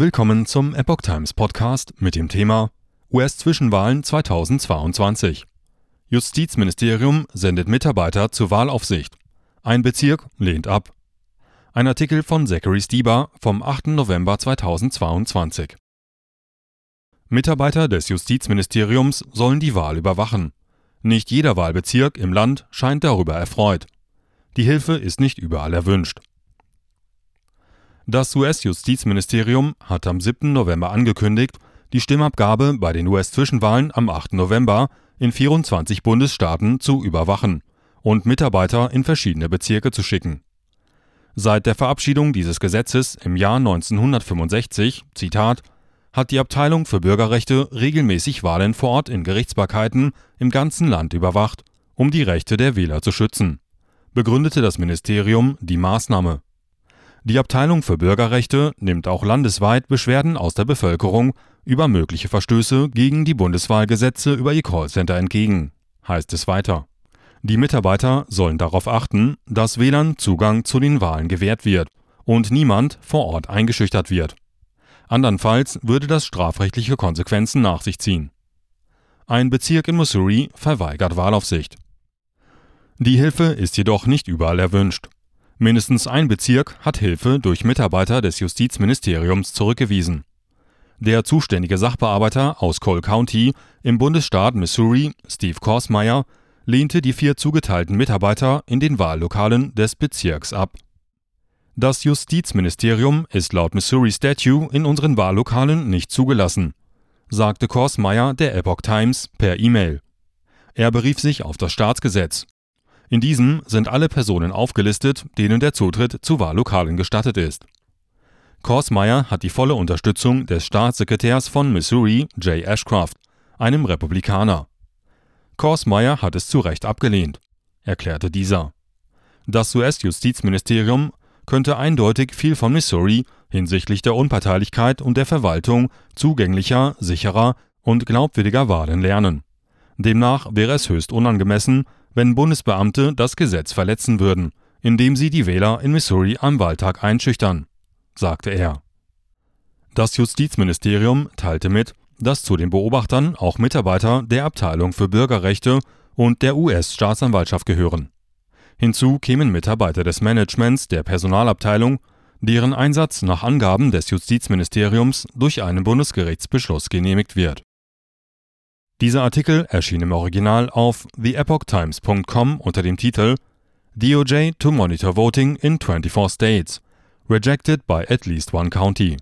Willkommen zum Epoch Times Podcast mit dem Thema US-Zwischenwahlen 2022. Justizministerium sendet Mitarbeiter zur Wahlaufsicht. Ein Bezirk lehnt ab. Ein Artikel von Zachary Stieber vom 8. November 2022. Mitarbeiter des Justizministeriums sollen die Wahl überwachen. Nicht jeder Wahlbezirk im Land scheint darüber erfreut. Die Hilfe ist nicht überall erwünscht. Das US-Justizministerium hat am 7. November angekündigt, die Stimmabgabe bei den US-Zwischenwahlen am 8. November in 24 Bundesstaaten zu überwachen und Mitarbeiter in verschiedene Bezirke zu schicken. Seit der Verabschiedung dieses Gesetzes im Jahr 1965, Zitat, hat die Abteilung für Bürgerrechte regelmäßig Wahlen vor Ort in Gerichtsbarkeiten im ganzen Land überwacht, um die Rechte der Wähler zu schützen, begründete das Ministerium die Maßnahme. Die Abteilung für Bürgerrechte nimmt auch landesweit Beschwerden aus der Bevölkerung über mögliche Verstöße gegen die Bundeswahlgesetze über ihr Callcenter entgegen, heißt es weiter. Die Mitarbeiter sollen darauf achten, dass Wählern Zugang zu den Wahlen gewährt wird und niemand vor Ort eingeschüchtert wird. Andernfalls würde das strafrechtliche Konsequenzen nach sich ziehen. Ein Bezirk in Missouri verweigert Wahlaufsicht. Die Hilfe ist jedoch nicht überall erwünscht. Mindestens ein Bezirk hat Hilfe durch Mitarbeiter des Justizministeriums zurückgewiesen. Der zuständige Sachbearbeiter aus Cole County im Bundesstaat Missouri, Steve Korsmeyer, lehnte die vier zugeteilten Mitarbeiter in den Wahllokalen des Bezirks ab. Das Justizministerium ist laut Missouri Statute in unseren Wahllokalen nicht zugelassen, sagte Korsmeyer der Epoch Times per E-Mail. Er berief sich auf das Staatsgesetz, in diesem sind alle Personen aufgelistet, denen der Zutritt zu Wahllokalen gestattet ist. Korsmeyer hat die volle Unterstützung des Staatssekretärs von Missouri, Jay Ashcroft, einem Republikaner. Korsmeyer hat es zu Recht abgelehnt, erklärte dieser. Das US-Justizministerium könnte eindeutig viel von Missouri hinsichtlich der Unparteilichkeit und der Verwaltung zugänglicher, sicherer und glaubwürdiger Wahlen lernen. Demnach wäre es höchst unangemessen, wenn Bundesbeamte das Gesetz verletzen würden, indem sie die Wähler in Missouri am Wahltag einschüchtern, sagte er. Das Justizministerium teilte mit, dass zu den Beobachtern auch Mitarbeiter der Abteilung für Bürgerrechte und der US-Staatsanwaltschaft gehören. Hinzu kämen Mitarbeiter des Managements der Personalabteilung, deren Einsatz nach Angaben des Justizministeriums durch einen Bundesgerichtsbeschluss genehmigt wird dieser Artikel erschien im Original auf theepochtimes.com unter dem Titel DOJ to monitor voting in 24 states, rejected by at least one county